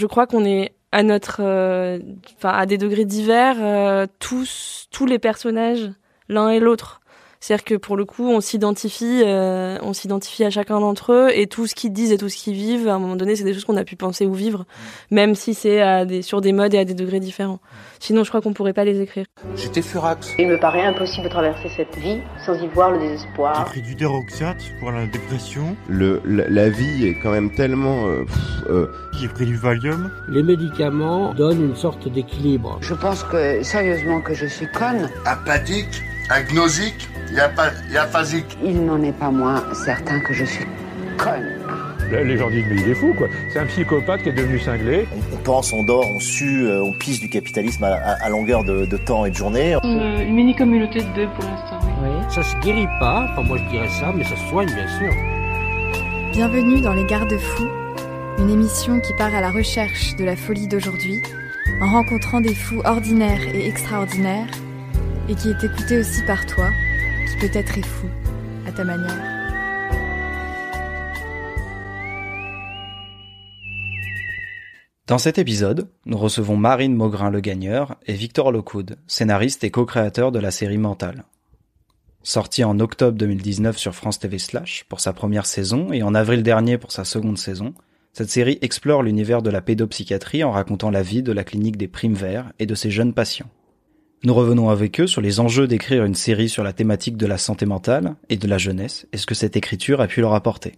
je crois qu'on est à notre, enfin à des degrés divers, tous tous les personnages l'un et l'autre. C'est-à-dire que pour le coup, on s'identifie, euh, on s'identifie à chacun d'entre eux et tout ce qu'ils disent et tout ce qu'ils vivent, à un moment donné, c'est des choses qu'on a pu penser ou vivre, même si c'est à des, sur des modes et à des degrés différents. Sinon, je crois qu'on pourrait pas les écrire. J'étais furax. Il me paraît impossible de traverser cette vie sans y voir le désespoir. J'ai pris du déroxate pour la dépression. Le, la, vie est quand même tellement... Euh, euh... J'ai pris du Valium. Les médicaments donnent une sorte d'équilibre. Je pense que, sérieusement, que je suis conne. Apathique Agnosique Il a phasique Il n'en est pas moins certain que je suis conne. Les gens disent mais il est fou quoi. C'est un psychopathe qui est devenu cinglé. On, pense, on dort, on sue, euh, on pisse du capitalisme à, longueur de, temps et de journée. Une, mini communauté de deux pour l'instant. Oui. Ça se guérit pas, enfin moi je dirais ça, mais ça se soigne bien sûr. Bienvenue dans Les Garde-Fous, une émission qui part à la recherche de la folie d'aujourd'hui, en rencontrant des fous ordinaires et extraordinaires et qui est écouté aussi par toi, qui peut-être est fou, à ta manière. Dans cet épisode, nous recevons Marine Maugrin le Gagneur et Victor Lockwood, scénariste et co-créateur de la série Mental. Sorti en octobre 2019 sur France TV Slash pour sa première saison et en avril dernier pour sa seconde saison, cette série explore l'univers de la pédopsychiatrie en racontant la vie de la clinique des Primes Verts et de ses jeunes patients. Nous revenons avec eux sur les enjeux d'écrire une série sur la thématique de la santé mentale et de la jeunesse et ce que cette écriture a pu leur apporter.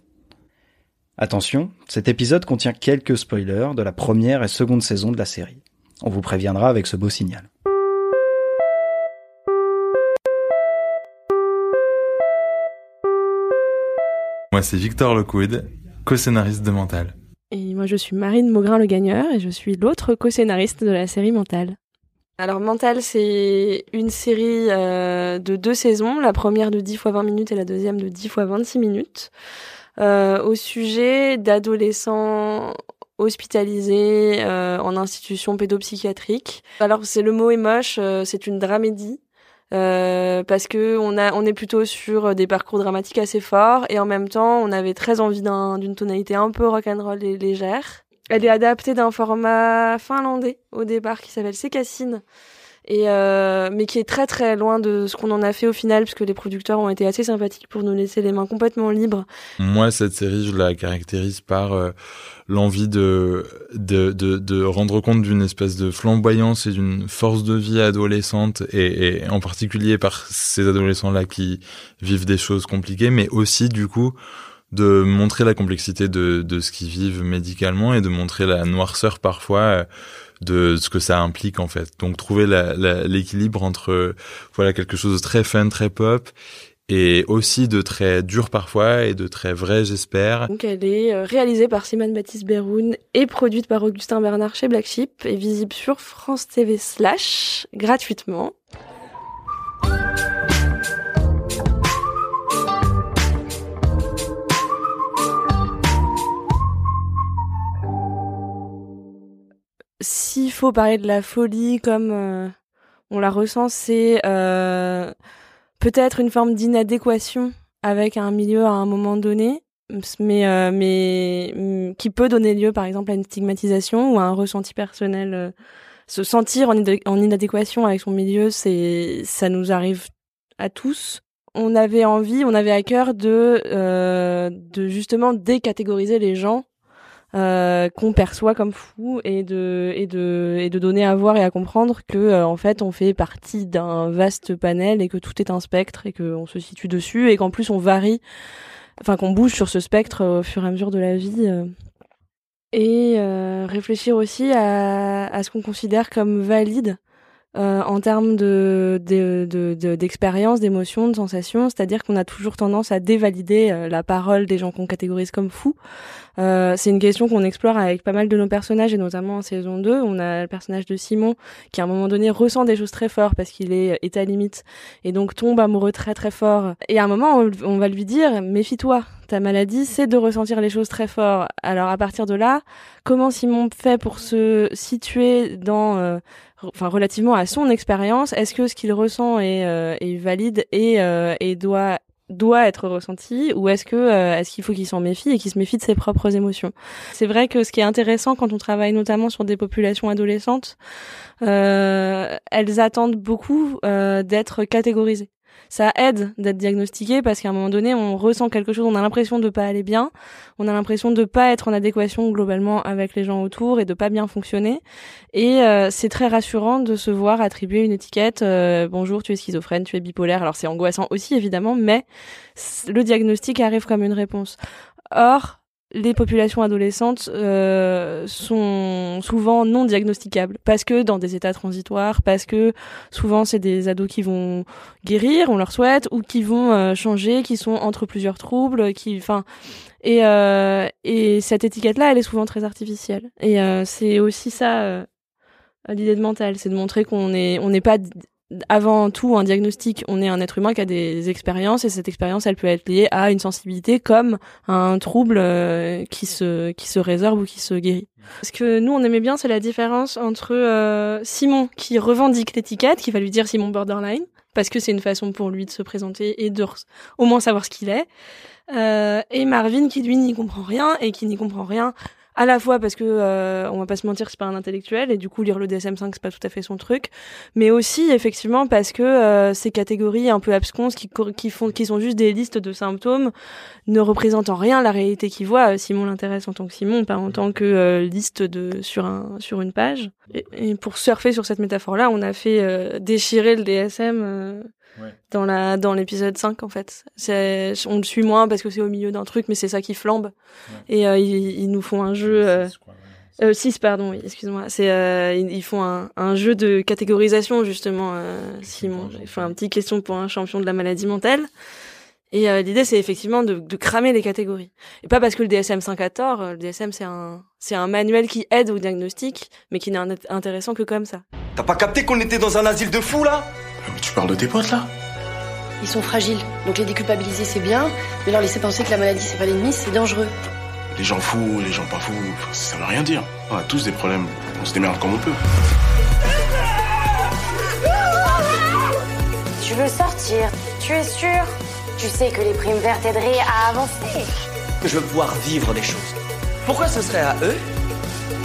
Attention, cet épisode contient quelques spoilers de la première et seconde saison de la série. On vous préviendra avec ce beau signal. Moi c'est Victor Lockwood, co-scénariste de Mental. Et moi je suis Marine Maugrin le Gagneur et je suis l'autre co-scénariste de la série Mental. Alors Mental, c'est une série euh, de deux saisons, la première de 10 fois 20 minutes et la deuxième de 10 fois 26 minutes, euh, au sujet d'adolescents hospitalisés euh, en institution pédopsychiatrique. Alors c'est le mot est moche, c'est une dramédie. parce que on a on est plutôt sur des parcours dramatiques assez forts et en même temps on avait très envie d'une tonalité un peu rock'n'roll et légère elle est adaptée d'un format finlandais au départ qui s'appelle Cassine et euh, mais qui est très très loin de ce qu'on en a fait au final puisque les producteurs ont été assez sympathiques pour nous laisser les mains complètement libres. Moi cette série je la caractérise par euh, l'envie de, de, de rendre compte d'une espèce de flamboyance et d'une force de vie adolescente et, en particulier par ces adolescents là qui vivent des choses compliquées mais aussi du coup de montrer la complexité de, de ce qu'ils vivent médicalement et de montrer la noirceur parfois euh, de ce que ça implique en fait. Donc trouver l'équilibre entre voilà quelque chose de très fun, très pop et aussi de très dur parfois et de très vrai j'espère. Donc elle est euh, réalisée par Simone Baptiste Beroun et produite par Augustin Bernard chez Black Sheep et visible sur France TV slash gratuitement. S'il faut parler de la folie comme euh, on la ressent, c'est euh, peut-être une forme d'inadéquation avec un milieu à un moment donné, mais euh, mais qui peut donner lieu par exemple à une stigmatisation ou à un ressenti personnel. se sentir en, en inadéquation avec son milieu, c'est ça nous arrive à tous on avait envie, on avait à cœur de, de justement décatégoriser les gens euh, qu'on perçoit comme fou et de et de et de donner à voir et à comprendre que euh, en fait on fait partie d'un vaste panel et que tout est un spectre et qu'on se situe dessus et qu'en plus on varie enfin qu'on bouge sur ce spectre au fur et à mesure de la vie euh. et réfléchir aussi à, à ce qu'on considère comme valide euh, en termes de, d'expérience, de, d'émotion, de sensations, c'est-à-dire qu'on a toujours tendance à dévalider euh, la parole des gens qu'on catégorise comme fous. Euh, c'est une question qu'on explore avec pas mal de nos personnages et notamment en saison 2, on a le personnage de Simon qui à un moment donné ressent des choses très fortes parce qu'il est, est à limite et donc tombe amoureux très très fort. Et à un moment, on va lui dire méfie-toi, maladie, c'est de ressentir les choses très fort. Alors à partir de là, comment Simon fait pour se situer dans enfin relativement à son expérience, est-ce que ce qu'il ressent est, euh, valide et, euh, et doit doit être ressenti? Ou est-ce que euh, est-ce qu'il faut qu'il s'en méfie et qu'il se méfie de ses propres émotions? C'est vrai que ce qui est intéressant quand on travaille notamment sur des populations adolescentes, euh, elles attendent beaucoup euh, d'être catégorisées ça aide d'être diagnostiqué parce qu'à un moment donné, on ressent quelque chose, on a l'impression de pas aller bien, on a l'impression de pas être en adéquation globalement avec les gens autour et de pas bien fonctionner. Et euh, c'est très rassurant de se voir attribuer une étiquette euh, bonjour, tu es schizophrène, tu es bipolaire. Alors c'est angoissant aussi évidemment, mais le diagnostic arrive comme une réponse. Or, les populations adolescentes euh, sont souvent non diagnosticables parce que dans des états transitoires, parce que souvent c'est des ados qui vont guérir, on leur souhaite, ou qui vont euh, changer, qui sont entre plusieurs troubles, qui, enfin, et euh, et cette étiquette-là, elle est souvent très artificielle. Et euh, c'est aussi ça l'idée de mental, c'est de montrer qu'on est on n'est pas avant tout un diagnostic, on est un être humain qui a des expériences et cette expérience, elle peut être liée à une sensibilité comme un trouble euh, qui se qui se résorbe ou qui se guérit. Ce que nous on aimait bien, c'est la différence entre euh, Simon qui revendique l'étiquette, qui va lui dire Simon borderline parce que c'est une façon pour lui de se présenter et de au moins savoir ce qu'il est, euh, et Marvin qui lui n'y comprend rien et qui n'y comprend rien à la fois parce que euh, on va pas se mentir c'est pas un intellectuel et du coup lire le DSM-5 c'est pas tout à fait son truc mais aussi effectivement parce que euh, ces catégories un peu absconses qui qui font qui sont juste des listes de symptômes ne représentent en rien la réalité qu'il voit Simon l'intéresse en tant que Simon pas en tant que euh, liste de sur un sur une page. Et, et, pour surfer sur cette métaphore là on a fait déchirer le DSM dans la dans l'épisode 5 en fait. C'est on le suit moins parce que c'est au milieu d'un truc mais c'est ça qui flambe. Et euh, ils, ils, nous font un jeu euh, 6 euh, pardon, oui, excuse-moi. C'est euh, ils, font un, un, jeu de catégorisation justement Simon. Ils font un petit question pour un champion de la maladie mentale. Et l'idée c'est effectivement de, de, cramer les catégories. Et pas parce que le DSM-5 a tort, le DSM c'est un c'est un manuel qui aide au diagnostic mais qui n'est intéressant que comme ça. T'as pas capté qu'on était dans un asile de fous là? Tu parles de tes potes là Ils sont fragiles, donc les déculpabiliser c'est bien, mais leur laisser penser que la maladie c'est pas l'ennemi, c'est dangereux. Les gens fous, les gens pas fous, ça veut rien dire. On a tous des problèmes, on se démerde comme on peut. Tu veux sortir, tu es sûr? Tu sais que les primes vertes aideraient à avancer. Je veux pouvoir vivre des choses. Pourquoi ce serait à eux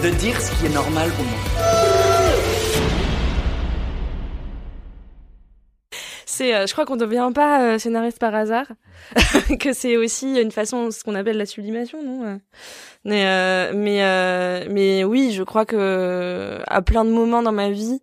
de dire ce qui est normal pour Euh, je crois qu'on ne devient pas euh, scénariste par hasard, que c'est aussi une façon, ce qu'on appelle la sublimation, non euh. Mais mais mais oui, je crois que à plein de moments dans ma vie,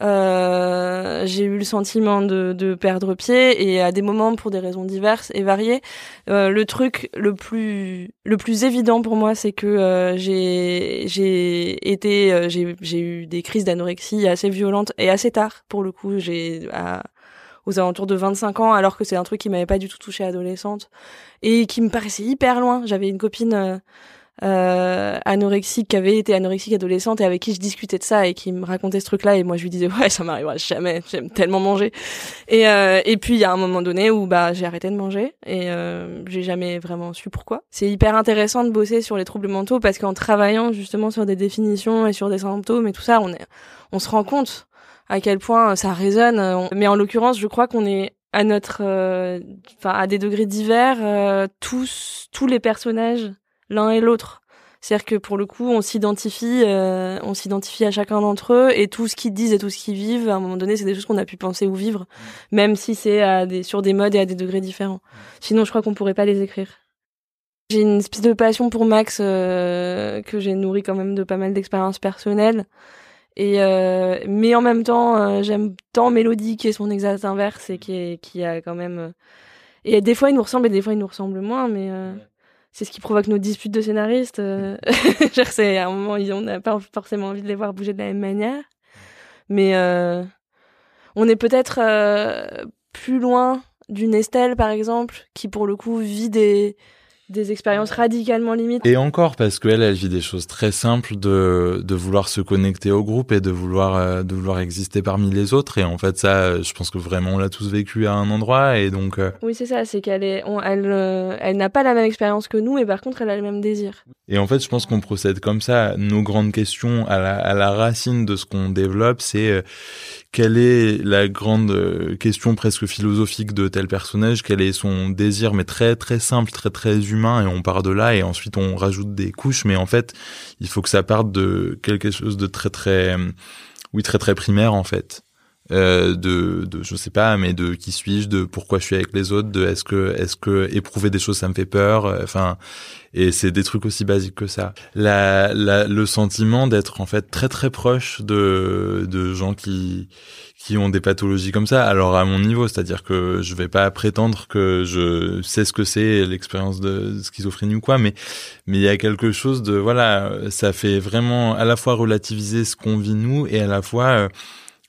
j'ai eu le sentiment de, de, perdre pied et à des moments pour des raisons diverses et variées. le truc le plus le plus évident pour moi, c'est que j'ai j'ai été j'ai j'ai eu des crises d'anorexie assez violentes et assez tard pour le coup. J'ai à aux alentours de 25 ans, alors que c'est un truc qui m'avait pas du tout touché adolescente et qui me paraissait hyper loin. J'avais une copine euh, euh, anorexique qui avait été anorexique adolescente et avec qui je discutais de ça et qui me racontait ce truc-là et moi je lui disais ouais ça m'arrivera jamais, j'aime tellement manger. Et euh, et puis il y a un moment donné où bah j'ai arrêté de manger et euh, j'ai jamais vraiment su pourquoi. C'est hyper intéressant de bosser sur les troubles mentaux parce qu'en travaillant justement sur des définitions et sur des symptômes et tout ça, on est on se rend compte à quel point ça résonne. Mais en l'occurrence, je crois qu'on est à notre, euh, enfin à des degrés divers, euh, tous tous les personnages l'un et l'autre. C'est-à-dire que pour le coup, on s'identifie, euh, on s'identifie à chacun d'entre eux et tout ce qu'ils disent et tout ce qu'ils vivent, à un moment donné, c'est des choses qu'on a pu penser ou vivre, même si c'est à des, sur des modes et à des degrés différents. Sinon, je crois qu'on pourrait pas les écrire. J'ai une espèce de passion pour Max que j'ai nourri quand même de pas mal d'expériences personnelles. Et euh, mais en même temps, euh, j'aime tant Mélodie qui est son exact inverse et qui, est, qui a quand même. Euh, et des fois, il nous ressemble et des fois, il nous ressemble moins, mais c'est ce qui provoque nos disputes de scénaristes. c'est à un moment, on n'a pas forcément envie de les voir bouger de la même manière, mais on est peut-être plus loin d'une Estelle, par exemple, qui pour le coup vit des des expériences radicalement limites. Et encore, parce qu'elle, elle vit des choses très simples de, de vouloir se connecter au groupe et de vouloir, euh, de vouloir exister parmi les autres. Et en fait, ça, je pense que vraiment, on l'a tous vécu à un endroit. Et donc. Euh, oui, c'est ça, c'est qu'elle est, elle, euh, elle n'a pas la même expérience que nous, mais par contre, elle a le même désir. Et en fait, je pense qu'on procède comme ça. Nos grandes questions à la, à la racine de ce qu'on développe, c'est quelle est la grande question presque philosophique de tel personnage, quel est son désir, mais très, très simple, très, très humain et on part de là et ensuite on rajoute des couches. Mais en fait il faut que ça parte de quelque chose de très très oui très très primaire en fait euh, de, de je sais pas mais de qui suis-je de pourquoi je suis avec les autres de est-ce que est-ce que éprouver des choses ça me fait peur enfin et c'est des trucs aussi basiques que ça. La, la le sentiment d'être en fait très très proche de de gens qui qui ont des pathologies comme ça, alors à mon niveau, c'est-à-dire que je vais pas prétendre que je sais ce que c'est l'expérience de schizophrénie ou quoi, mais mais il y a quelque chose de voilà, ça fait vraiment à la fois relativiser ce qu'on vit nous et à la fois euh,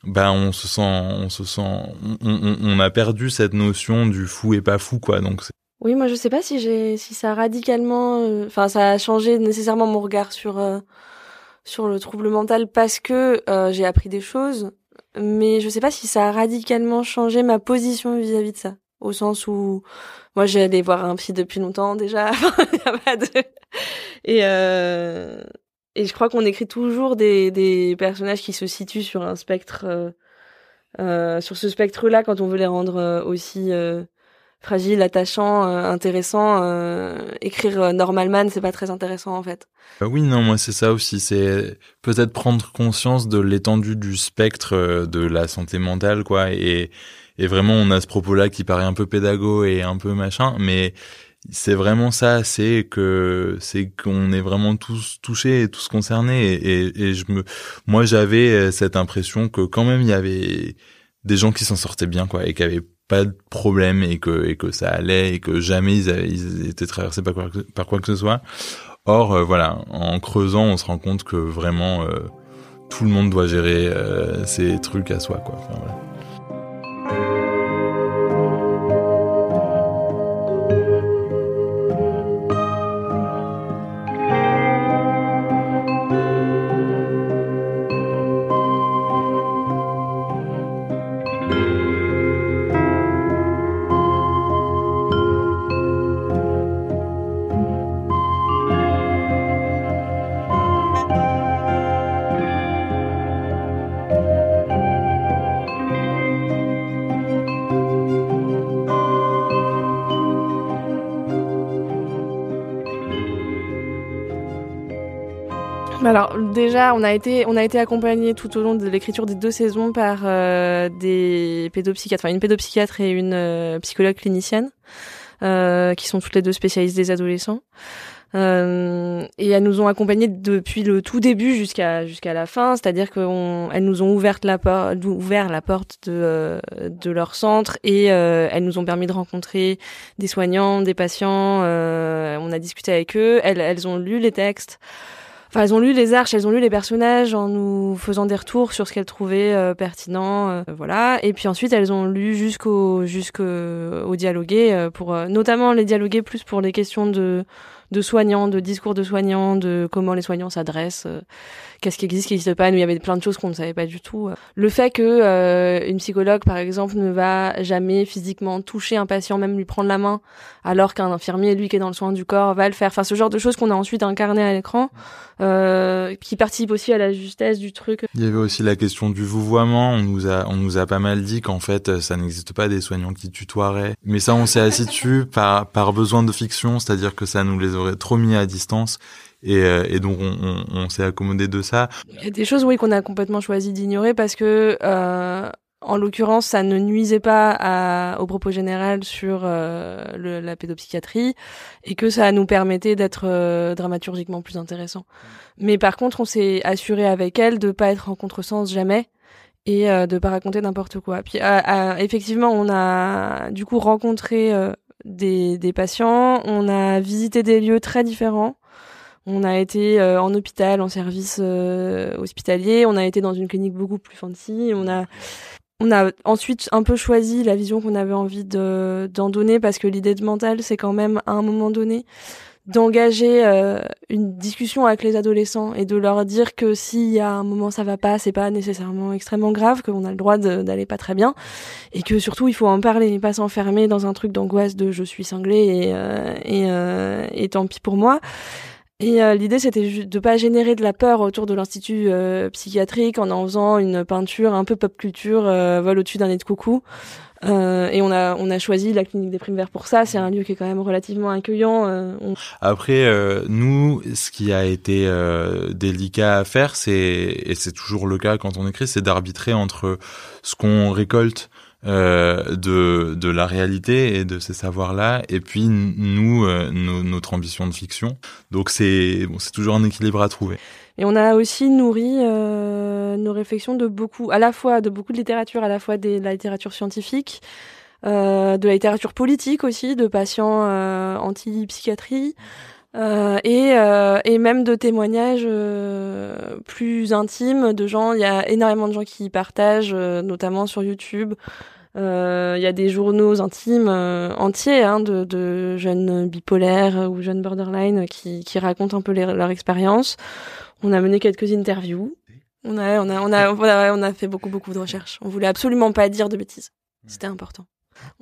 ben on se sent on se sent on, on, on, a perdu cette notion du fou et pas fou quoi donc oui moi je sais pas si j'ai si ça a radicalement euh, enfin ça a changé nécessairement mon regard sur euh, sur le trouble mental parce que j'ai appris des choses mais je sais pas si ça a radicalement changé ma position vis-à-vis de ça. Au sens où moi j'ai allé voir un psy depuis longtemps déjà. Et euh... je crois qu'on écrit toujours des personnages qui se situent sur un spectre euh... euh sur ce spectre-là quand on veut les rendre euh, aussi euh, fragile, attachant, euh, intéressant. Euh, écrire Normalman, c'est pas très intéressant en fait. Bah oui, non, moi c'est ça aussi. C'est peut-être prendre conscience de l'étendue du spectre de la santé mentale, quoi. Et, et vraiment, on a ce propos-là qui paraît un peu pédago et un peu machin, mais c'est vraiment ça, c'est que c'est qu'on est vraiment tous touchés et tous concernés. Et, et, je me, moi j'avais cette impression que quand même il y avait des gens qui s'en sortaient bien, quoi, et qui avaient pas de problème et que et que ça allait et que jamais ils, avaient, ils étaient traversés par quoi, que, ce soit. Or euh, voilà, en creusant, on se rend compte que vraiment euh, tout le monde doit gérer euh, ces trucs à soi quoi. Thank you. Alors déjà, on a été on a été accompagné tout au long de l'écriture des deux saisons par euh, des pédopsychiatres, enfin une pédopsychiatre et une euh, psychologue clinicienne, euh, qui sont toutes les deux spécialistes des adolescents. Euh, et elles nous ont accompagnés depuis le tout début jusqu'à jusqu'à la fin, c'est-à-dire qu'elles nous ont ouvert la porte, ouvert la porte de euh, de leur centre et euh, elles nous ont permis de rencontrer des soignants, des patients. on a discuté avec eux, elles elles ont lu les textes. Enfin, elles ont lu les arches, elles ont lu les personnages en nous faisant des retours sur ce qu'elles trouvaient euh, pertinent, euh, voilà. Et puis ensuite, elles ont lu jusqu'au jusqu'au dialoguer euh, pour notamment les dialoguer plus pour les questions de de soignants, de discours de soignants, de comment les soignants s'adressent, euh, qu'est-ce qui existe, qui n'existe pas. Nous, il y avait plein de choses qu'on ne savait pas du tout. Le fait que euh, une psychologue, par exemple, ne va jamais physiquement toucher un patient, même lui prendre la main, alors qu'un infirmier, lui qui est dans le soin du corps, va le faire. Enfin, ce genre de choses qu'on a ensuite incarné à l'écran, euh, qui participe aussi à la justesse du truc. Il y avait aussi la question du vouvoiement. On nous a, on nous a pas mal dit qu'en fait, ça n'existe pas des soignants qui tutoieraient. Mais ça, on s'est assis dessus par, par besoin de fiction, c'est-à-dire que ça nous les trop mis à distance. Et, euh, donc on, s'est accommodé de ça. Il y a des choses oui qu'on a complètement choisi d'ignorer parce que euh, en l'occurrence ça ne nuisait pas au propos général sur euh, la pédopsychiatrie et que ça nous permettait d'être dramaturgiquement plus intéressant. Mais par contre on s'est assuré avec elle de pas être en contresens jamais et de pas raconter n'importe quoi. Puis effectivement on a du coup rencontré des, patients, on a visité des lieux très différents. On a été euh, en hôpital, en service euh, hospitalier, on a été dans une clinique beaucoup plus fancy, on a on a ensuite un peu choisi la vision qu'on avait envie de d'en donner parce que l'idée de mental, c'est quand même à un moment donné d'engager euh, une discussion avec les adolescents et de leur dire que s'il y a un moment ça va pas, c'est pas nécessairement extrêmement grave, qu'on a le droit d'aller pas très bien et que surtout il faut en parler et pas s'enfermer dans un truc d'angoisse de je suis cinglé et euh, et, euh, et tant pis pour moi. Et l'idée, c'était de pas générer de la peur autour de l'institut psychiatrique en en faisant une peinture un peu pop culture, vol au-dessus d'un nid de coucou. Euh, et on a on a choisi la clinique des primes verts pour ça. C'est un lieu qui est quand même relativement accueillant. Euh, Après, euh, nous, ce qui a été euh, délicat à faire, c'est et c'est toujours le cas quand on écrit, c'est d'arbitrer entre ce qu'on récolte de de la réalité et de ces savoirs-là, et puis nous notre ambition de fiction. Donc c'est bon, toujours un équilibre à trouver. Et on a aussi nourri euh, nos réflexions de beaucoup, à la fois de beaucoup de littérature, à la fois de la littérature scientifique, euh, de la littérature politique aussi, de patients euh, anti-psychiatrie. Euh, et, euh, et même de témoignages euh, plus intimes de gens. Il y a énormément de gens qui partagent, notamment sur YouTube. Il y a des journaux intimes entiers hein, de, de, jeunes bipolaires ou jeunes borderline qui, qui racontent un peu leur expérience. On a mené quelques interviews. On a, on a, on a, on a, fait beaucoup, beaucoup de recherches. On voulait absolument pas dire de bêtises. C'était important.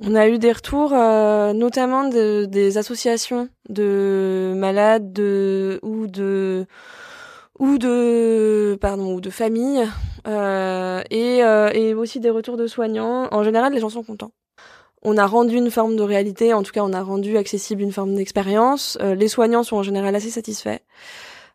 On a eu des retours, euh, notamment de, des associations de malades de, ou de ou de pardon ou de familles euh, et, euh, et aussi des retours de soignants. En général, les gens sont contents. On a rendu une forme de réalité, en tout cas, on a rendu accessible une forme d'expérience. les soignants sont en général assez satisfaits.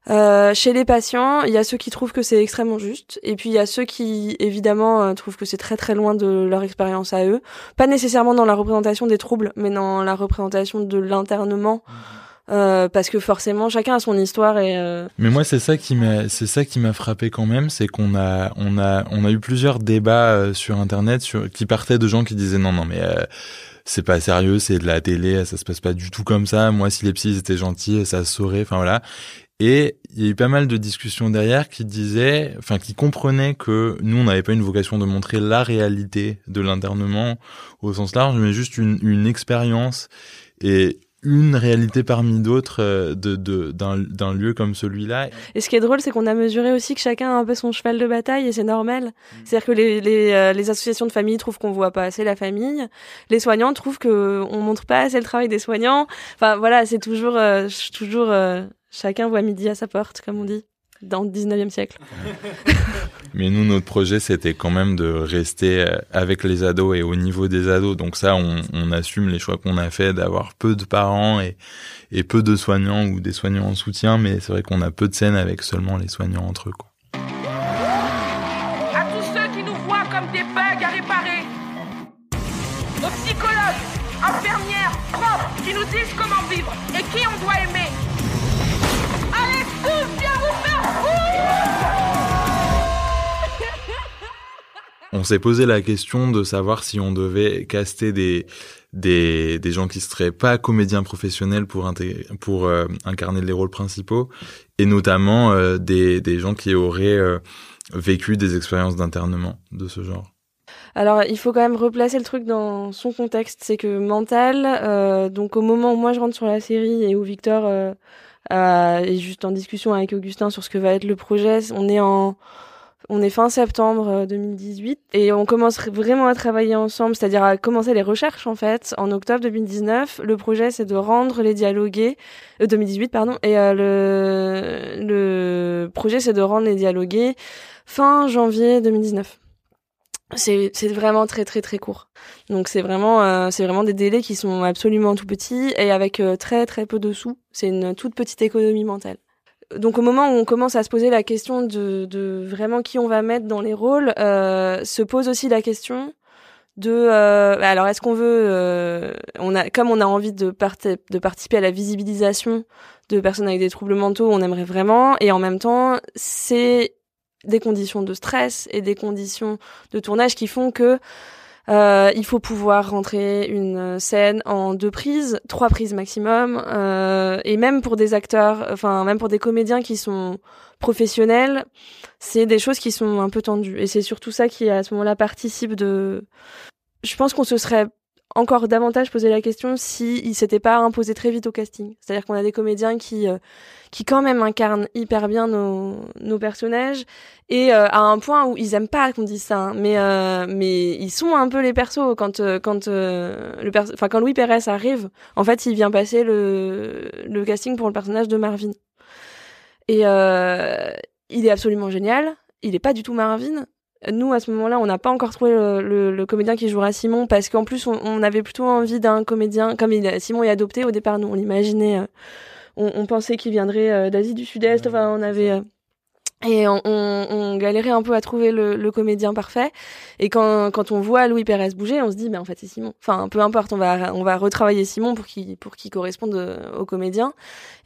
Euh, chez les patients, il y a ceux qui trouvent que c'est extrêmement juste, et puis il y a ceux qui, évidemment, euh, trouvent que c'est très très loin de leur expérience à eux. Pas nécessairement dans la représentation des troubles, mais dans la représentation de l'internement. Euh, parce que forcément chacun a son histoire et euh, mais moi c'est ça qui m'a c'est ça qui m'a frappé quand même c'est qu'on a on a on a eu plusieurs débats sur internet sur qui partaient de gens qui disaient non non mais c'est pas sérieux, c'est de la télé, ça se passe pas du tout comme ça. Moi, si les psys étaient gentils, ça se saurait. Enfin voilà. Et il y a eu pas mal de discussions derrière qui disaient, enfin qui comprenaient que nous, on n'avait pas une vocation de montrer la réalité de l'internement au sens large, mais juste une, une expérience et une réalité parmi d'autres euh, de, de, d'un, lieu comme celui-là. Et ce qui est drôle, c'est qu'on a mesuré aussi que chacun a un peu son cheval de bataille et c'est normal. Mm. C'est-à-dire que les, les, euh, les, associations de famille trouvent qu'on voit pas assez la famille, les soignants trouvent que on montre pas assez le travail des soignants. Enfin voilà, c'est toujours euh, toujours Chacun voit midi à sa porte, comme on dit, dans le 19e siècle. Mais nous, notre projet, c'était quand même de rester euh, avec les ados et au niveau des ados. Donc ça, on, assume les choix qu'on a fait d'avoir peu de parents et, et peu de soignants ou des soignants en soutien. Mais c'est vrai qu'on a peu de scènes avec seulement les soignants entre eux. Quoi. À tous ceux qui nous voient comme des bugs à réparer, aux psychologues, infirmières, profs qui nous disent comment vivre et qui on doit aimer. On s'est posé la question de savoir si on devait caster des, des, des gens qui seraient pas comédiens professionnels pour, pour euh, incarner les rôles principaux, et notamment euh, des, des gens qui auraient euh, vécu des expériences d'internement de ce genre. Alors, il faut quand même replacer le truc dans son contexte. C'est que mental, donc au moment où moi je rentre sur la série et où Victor et juste en discussion avec Augustin sur ce que va être le projet. On est en on est fin septembre 2018 euh, et on commence vraiment à travailler ensemble, c'est-à-dire à commencer les recherches en fait en octobre 2019. Le projet c'est de rendre les dialogués euh, 2018 pardon et euh, le le projet c'est de rendre les dialogués fin janvier 2019 c'est c'est vraiment très très très court. Donc c'est vraiment euh, c'est vraiment des délais qui sont absolument tout petits et avec euh, très très peu de sous. C'est une toute petite économie mentale. Donc au moment où on commence à se poser la question de, de vraiment qui on va mettre dans les rôles, euh, se pose aussi la question de euh, alors est-ce qu'on veut on a comme on a envie de, de participer à la visibilisation de personnes avec des troubles mentaux, on aimerait vraiment et en même temps c'est des conditions de stress et des conditions de tournage qui font que Euh, il faut pouvoir rentrer une scène en deux prises, trois prises maximum, euh, et même pour des acteurs, enfin même pour des comédiens qui sont professionnels, c'est des choses qui sont un peu tendues. Et c'est surtout ça qui à ce moment-là participe de. Je pense qu'on se serait encore davantage posé la question si il s'était pas imposé très vite au casting. C'est-à-dire qu'on a des comédiens qui euh, qui quand même incarnent hyper bien nos, nos personnages et euh, à un point où ils aiment pas qu'on dise ça, hein. mais euh, mais ils sont un peu les persos quand quand le enfin quand Louis Pérez arrive, en fait il vient passer le le casting pour le personnage de Marvin et il est absolument génial. Il est pas du tout Marvin, nous, à ce moment-là, on n'a pas encore trouvé le, le, comédien qui jouera Simon parce qu'en plus, on, on, avait plutôt envie d'un comédien comme il, Simon est adopté au départ. Nous, on l'imaginait, euh, on, on, pensait qu'il viendrait euh, d'Asie du Sud-Est. Enfin, on avait euh, et on, on, on, galérait un peu à trouver le, le, comédien parfait. Et quand, quand on voit Louis Pérez bouger, on se dit, mais en fait, c'est Simon. Enfin, peu importe, on va, on va retravailler Simon pour qu'il, pour qu'il corresponde euh, au comédien.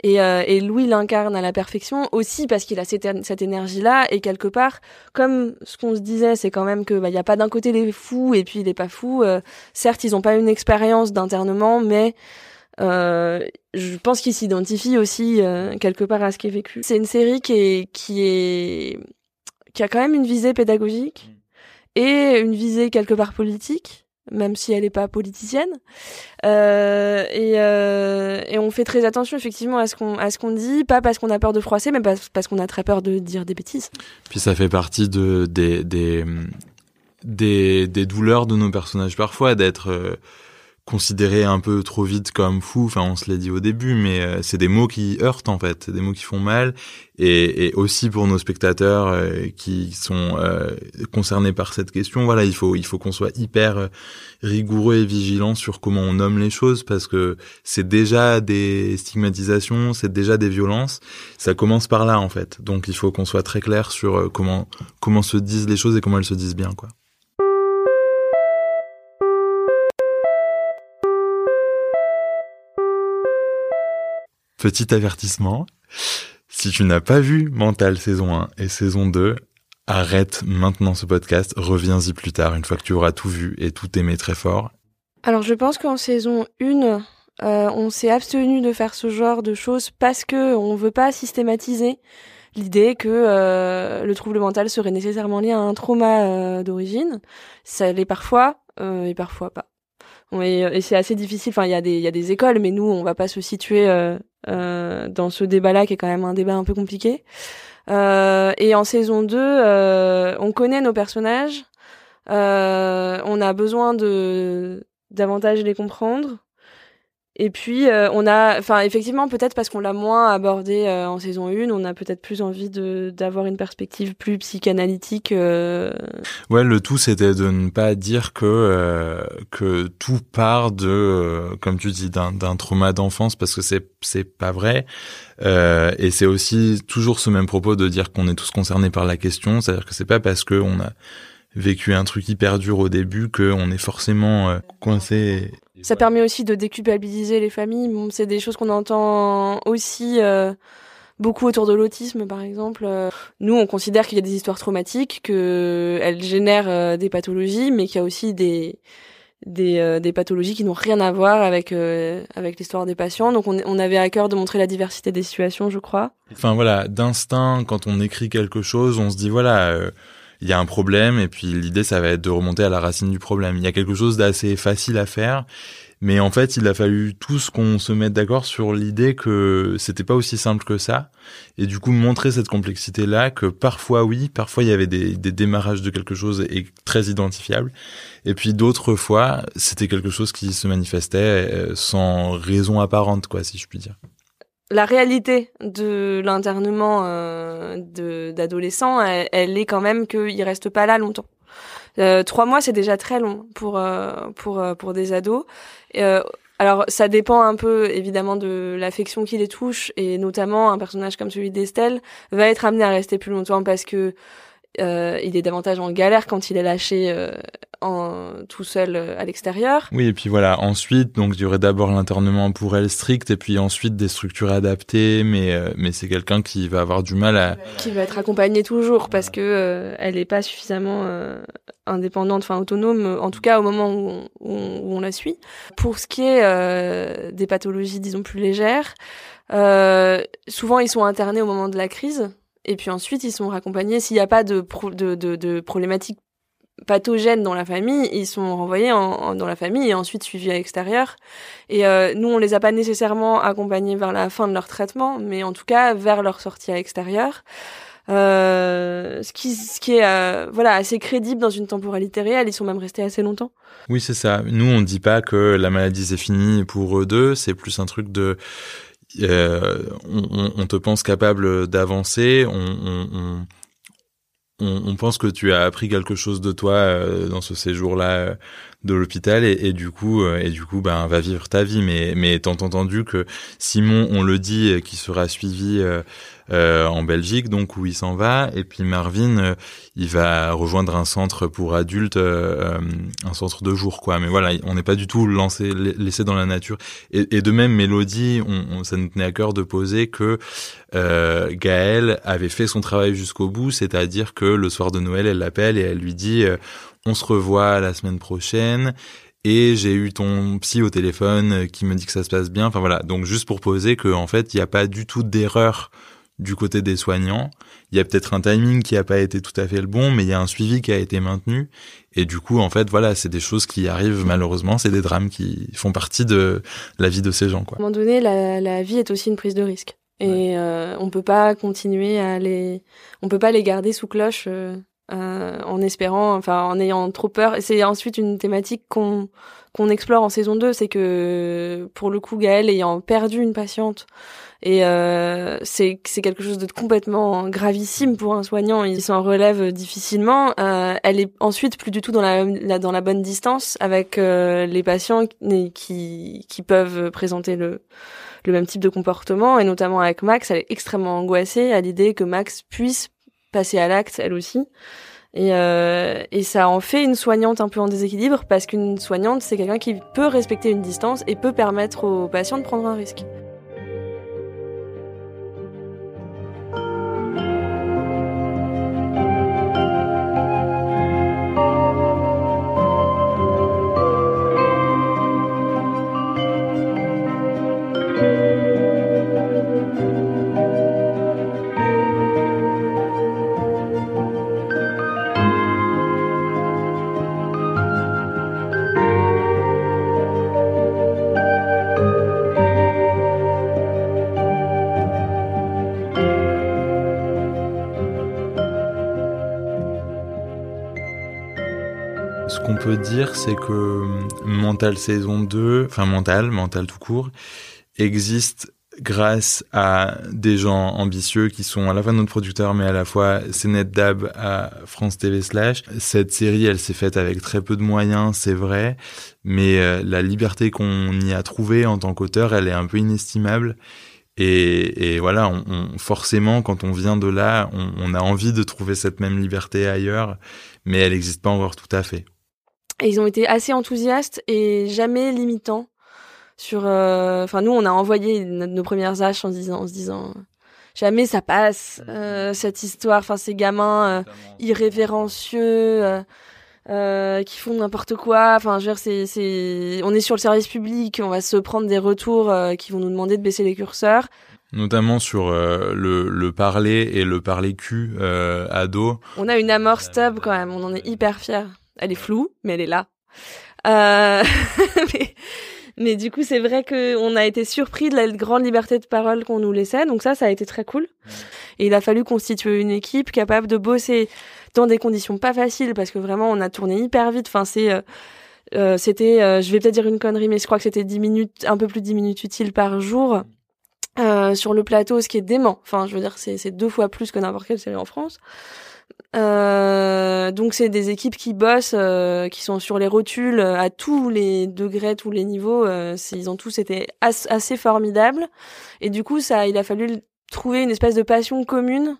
Et, euh, et Louis l'incarne à la perfection aussi parce qu'il a cette, cette énergie-là. Et quelque part, comme ce qu'on se disait, c'est quand même que, bah, il n'y a pas d'un côté les fous et puis les pas fous. Euh, certes, ils n'ont pas une expérience d'internement, mais euh, je pense qu'il s'identifie aussi euh, quelque part à ce qui est vécu. C'est une série qui est qui est qui a quand même une visée pédagogique et une visée quelque part politique, même si elle n'est pas politicienne. Euh, et, et on fait très attention effectivement à ce qu'on à ce qu'on dit, pas parce qu'on a peur de froisser, mais parce, parce qu'on a très peur de dire des bêtises. Puis ça fait partie de des des des, des douleurs de nos personnages parfois d'être considéré un peu trop vite comme fou. Enfin, on se l'a dit au début, mais euh, c'est des mots qui heurtent en fait, des mots qui font mal, et, et aussi pour nos spectateurs euh, qui sont euh, concernés par cette question. Voilà, il faut il faut qu'on soit hyper rigoureux et vigilant sur comment on nomme les choses parce que c'est déjà des stigmatisations, c'est déjà des violences. Ça commence par là en fait. Donc il faut qu'on soit très clair sur comment comment se disent les choses et comment elles se disent bien, quoi. Petit avertissement, si tu n'as pas vu Mental saison 1 et saison 2, arrête maintenant ce podcast, reviens-y plus tard, une fois que tu auras tout vu et tout aimé très fort. Alors je pense qu'en saison 1, euh, on s'est abstenu de faire ce genre de choses parce que on veut pas systématiser l'idée que euh, le trouble mental serait nécessairement lié à un trauma euh, d'origine. Ça l'est parfois et parfois pas. Et, et c'est assez difficile. Enfin, il y a des il y a des écoles, mais nous, on va pas se situer euh, euh, dans ce débat-là, qui est quand même un débat un peu compliqué. Euh, et en saison 2, euh, on connaît nos personnages. Euh, on a besoin de davantage les comprendre. Et puis euh, on a, enfin effectivement peut-être parce qu'on l'a moins abordé euh, en saison 1, on a peut-être plus envie de d'avoir une perspective plus psychanalytique. Euh... Ouais, le tout c'était de ne pas dire que euh, que tout part de, comme tu dis, d'un d'un trauma d'enfance parce que c'est c'est pas vrai. et c'est aussi toujours ce même propos de dire qu'on est tous concernés par la question, c'est-à-dire que c'est pas parce que on a vécu un truc hyper dur au début qu'on est forcément coincé ça permet aussi de déculpabiliser les familles. Bon, c'est des choses qu'on entend aussi euh, beaucoup autour de l'autisme, par exemple. Euh, nous, on considère qu'il y a des histoires traumatiques, que elles génèrent euh, des pathologies, mais qu'il y a aussi des des, euh, des pathologies qui n'ont rien à voir avec avec l'histoire des patients. Donc, on, on avait à cœur de montrer la diversité des situations, je crois. Enfin voilà, d'instinct, quand on écrit quelque chose, on se dit voilà il y a un problème et puis l'idée ça va être de remonter à la racine du problème. Il y a quelque chose d'assez facile à faire, mais en fait il a fallu tous qu'on se mette d'accord sur l'idée que c'était pas aussi simple que ça et du coup montrer cette complexité là que parfois oui, parfois il y avait des, démarrages de quelque chose et très identifiable et puis d'autres fois c'était quelque chose qui se manifestait euh, sans raison apparente quoi si je puis dire la réalité de l'internement euh, d'adolescents, elle, est quand même qu'il reste pas là longtemps. Euh, trois mois, c'est déjà très long pour euh, pour euh, pour des ados. Euh, alors, ça dépend un peu évidemment de l'affection qui les touche, et notamment un personnage comme celui d'Estelle va être amené à rester plus longtemps parce que il est davantage en galère quand il est lâché en, tout seul à l'extérieur. Oui, et puis voilà, ensuite, donc il y aurait d'abord l'internement pour elle strict, et puis ensuite des structures adaptées, mais, mais c'est quelqu'un qui va avoir du mal à... Qui va être accompagné toujours, parce que elle n'est pas suffisamment indépendante, enfin autonome, en tout cas au moment où on, où on la suit. Pour ce qui est des pathologies, disons, plus légères, souvent ils sont internés au moment de la crise, et puis ensuite, ils sont raccompagnés. S'il n'y a pas de, de, de, de problématiques pathogènes dans la famille, ils sont renvoyés en, dans la famille et ensuite suivis à l'extérieur. Et euh, nous, on les a pas nécessairement accompagnés vers la fin de leur traitement, mais en tout cas vers leur sortie à l'extérieur. Euh, ce qui, ce qui est euh, voilà assez crédible dans une temporalité réelle. Ils sont même restés assez longtemps. Oui, c'est ça. Nous, on dit pas que la maladie c'est fini pour eux deux. C'est plus un truc de euh, on, on, te pense capable d'avancer, on, on, on, pense que tu as appris quelque chose de toi euh, dans ce séjour-là euh, de l'hôpital et, du coup et du coup ben va vivre ta vie mais mais étant entendu que Simon on le dit qui sera suivi euh, en Belgique, donc où il s'en va. Et puis Marvin, euh, il va rejoindre un centre pour adultes, euh, un centre de jour, quoi. Mais voilà, on n'est pas du tout lancé, laissé dans la nature. Et, de même, Mélodie, on, ça nous tenait à cœur de poser que euh, Gaëlle avait fait son travail jusqu'au bout, c'est-à-dire que le soir de Noël, elle l'appelle et elle lui dit on se revoit la semaine prochaine et j'ai eu ton psy au téléphone qui me dit que ça se passe bien. Enfin voilà, donc juste pour poser que en fait, il n'y a pas du tout d'erreur du côté des soignants. Il y a peut-être un timing qui n'a pas été tout à fait le bon, mais il y a un suivi qui a été maintenu. Et du coup, en fait, voilà, c'est des choses qui arrivent malheureusement, c'est des drames qui font partie de la vie de ces gens. Quoi. À un moment donné, la, la vie est aussi une prise de risque. Et euh, on peut pas continuer à les, on peut pas les garder sous cloche euh, euh, en espérant, enfin en ayant trop peur. Et c'est ensuite une thématique qu'on qu'on explore en saison 2, c'est que pour le coup Gaël ayant perdu une patiente et euh, c'est c'est quelque chose de complètement gravissime pour un soignant. Il s'en relève difficilement. Euh, elle est ensuite plus du tout dans la, dans la bonne distance avec euh, les patients qui qui peuvent présenter le le même type de comportement et notamment avec Max, elle est extrêmement angoissée à l'idée que Max puisse passer à l'acte elle aussi. Et, euh, et ça en fait une soignante un peu en déséquilibre parce qu'une soignante, c'est quelqu'un qui peut respecter une distance et peut permettre aux patients de prendre un risque. Dire, c'est que hum, Mental saison 2, enfin Mental, Mental tout court, existe grâce à des gens ambitieux qui sont à la fois notre producteur mais à la fois Cénet Dab à France TV Slash. Cette série, elle s'est faite avec très peu de moyens, c'est vrai, mais euh, la liberté qu'on y a trouvée en tant qu'auteur, elle est un peu inestimable. Et, voilà, forcément, quand on vient de là, on, on a envie de trouver cette même liberté ailleurs, mais elle n'existe pas encore tout à fait. Et ils ont été assez enthousiastes et jamais limitants sur. Euh, enfin, nous, on a envoyé nos, premières haches en disant, en se disant, jamais ça passe euh, cette histoire. Enfin, ces gamins euh, irrévérencieux. Euh, qui font n'importe quoi. Enfin, je veux dire, c'est, c'est, on est sur le service public, on va se prendre des retours qui vont nous demander de baisser les curseurs. Notamment sur le, le parler et le parler cul ado. On a une amorce stub quand même, on en est hyper fiers. Elle est floue, mais elle est là. Euh... mais, du coup, c'est vrai qu'on a été surpris de la grande liberté de parole qu'on nous laissait. Donc ça, ça a été très cool. Et il a fallu constituer une équipe capable de bosser dans des conditions pas faciles parce que vraiment, on a tourné hyper vite. Enfin, c'est... Euh, euh, c'était, euh, je vais peut-être dire une connerie, mais je crois que c'était 10 minutes, un peu plus de 10 minutes utiles par jour sur le plateau, ce qui est dément. Enfin, je veux dire, c'est deux fois plus que n'importe quelle série en France. Euh, donc c'est des équipes qui bossent, euh, qui sont sur les rotules euh, à tous les degrés, tous les niveaux. Euh, ils ont tous été assez formidables. Et du coup, ça, il a fallu trouver une espèce de passion commune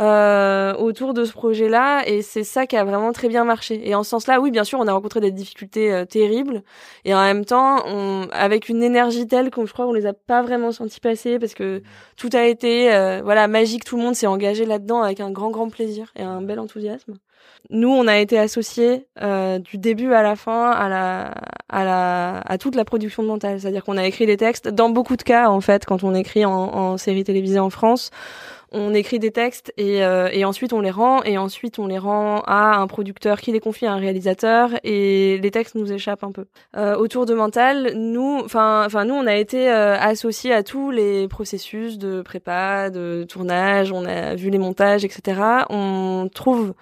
euh, autour de ce projet-là et c'est ça qui a vraiment très bien marché. Et en ce sens-là, oui, bien sûr, on a rencontré des difficultés euh, terribles et en même temps, on, avec une énergie telle qu'on, je crois, on les a pas vraiment senti passer parce que tout a été, euh, voilà, magique. Tout le monde s'est engagé là-dedans avec un grand, grand plaisir et un bel enthousiasme. Nous, on a été associés euh, du début à la fin à la, à la, à toute la production de mental. C'est-à-dire qu'on a écrit des textes. Dans beaucoup de cas, en fait, quand on écrit en, en série télévisée en France, on écrit des textes et, euh, et, ensuite on les rend et ensuite on les rend à un producteur qui les confie à un réalisateur et les textes nous échappent un peu. Euh, autour de Mental, nous, enfin, enfin nous, on a été euh, associés à tous les processus de prépa, de tournage, on a vu les montages, etc. On trouve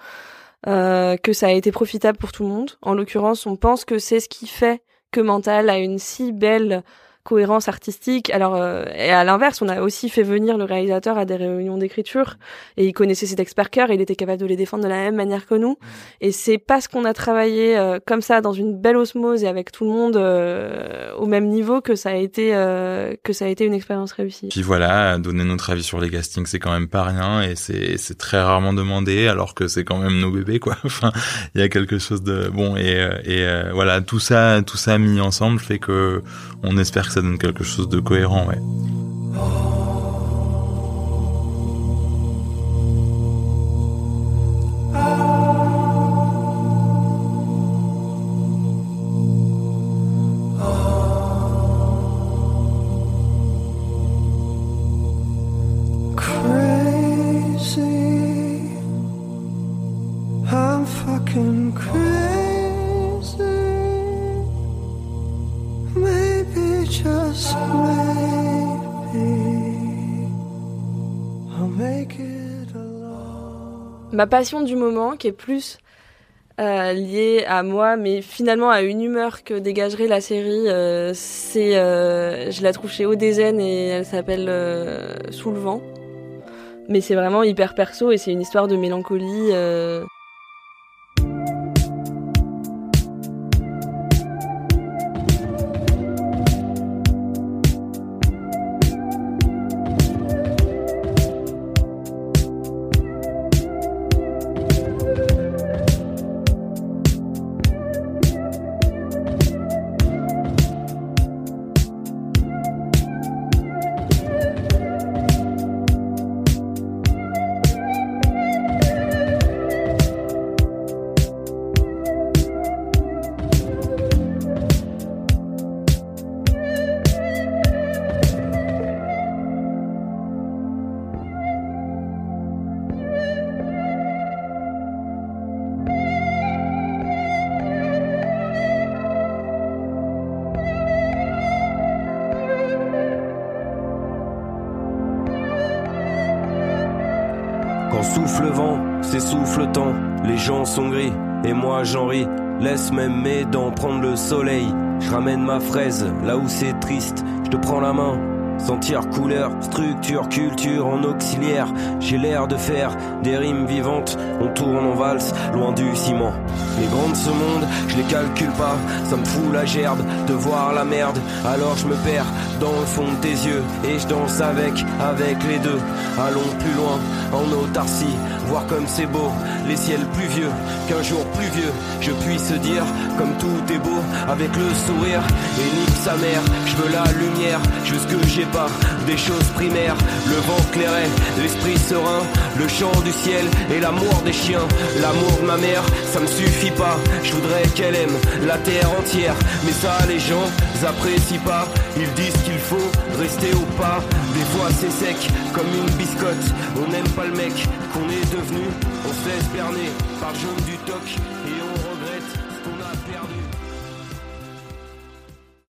euh, que ça a été profitable pour tout le monde. En l'occurrence, on pense que c'est ce qui fait que Mental a une si belle cohérence artistique. Alors, euh, et à l'inverse, on a aussi fait venir le réalisateur à des réunions d'écriture et il connaissait ses textes par cœur et il était capable de les défendre de la même manière que nous. Et c'est parce qu'on a travaillé euh, comme ça dans une belle osmose et avec tout le monde euh, au même niveau que ça a été que ça a été une expérience réussie. Puis voilà, donner notre avis sur les castings, c'est quand même pas rien et c'est c'est très rarement demandé alors que c'est quand même nos bébés quoi. enfin, il y a quelque chose de bon et et voilà, tout ça tout ça mis ensemble fait que on espère que ça donne quelque chose de cohérent, ouais. Ma passion du moment, qui est plus euh, liée à moi, mais finalement à une humeur que dégagerait la série, euh, c'est, euh, je la trouve chez Odezen et elle s'appelle Sous le vent. Mais c'est vraiment hyper perso et c'est une histoire de mélancolie. J'en ris. Laisse même mes dents prendre le soleil. Je ramène ma fraise là où c'est triste, je te prends la main. Sentir couleur, structure, culture en auxiliaire. J'ai l'air de faire des rimes vivantes. On tourne en valse, loin du ciment. Les grandes ce monde, je les calcule pas. Ça me fout la gerbe de voir la merde. Alors je me perds dans le fond de tes yeux et je danse avec, avec les deux. Allons plus loin, en autarcie, voir comme c'est beau, les ciels pluvieux, qu'un jour pluvieux, je puisse dire comme tout est beau avec le sourire et nique sa mère. Je veux la lumière, je veux des choses primaires, le vent clairet, l'esprit serein, le chant du ciel et l'amour des chiens, l'amour de ma mère, ça me suffit pas. Je voudrais qu'elle aime la terre entière, mais ça les gens apprécient pas. Ils disent qu'il faut rester au pas. Des fois c'est sec comme une biscotte. On n'aime pas le mec qu'on est devenu. On se laisse berner par le du toc et on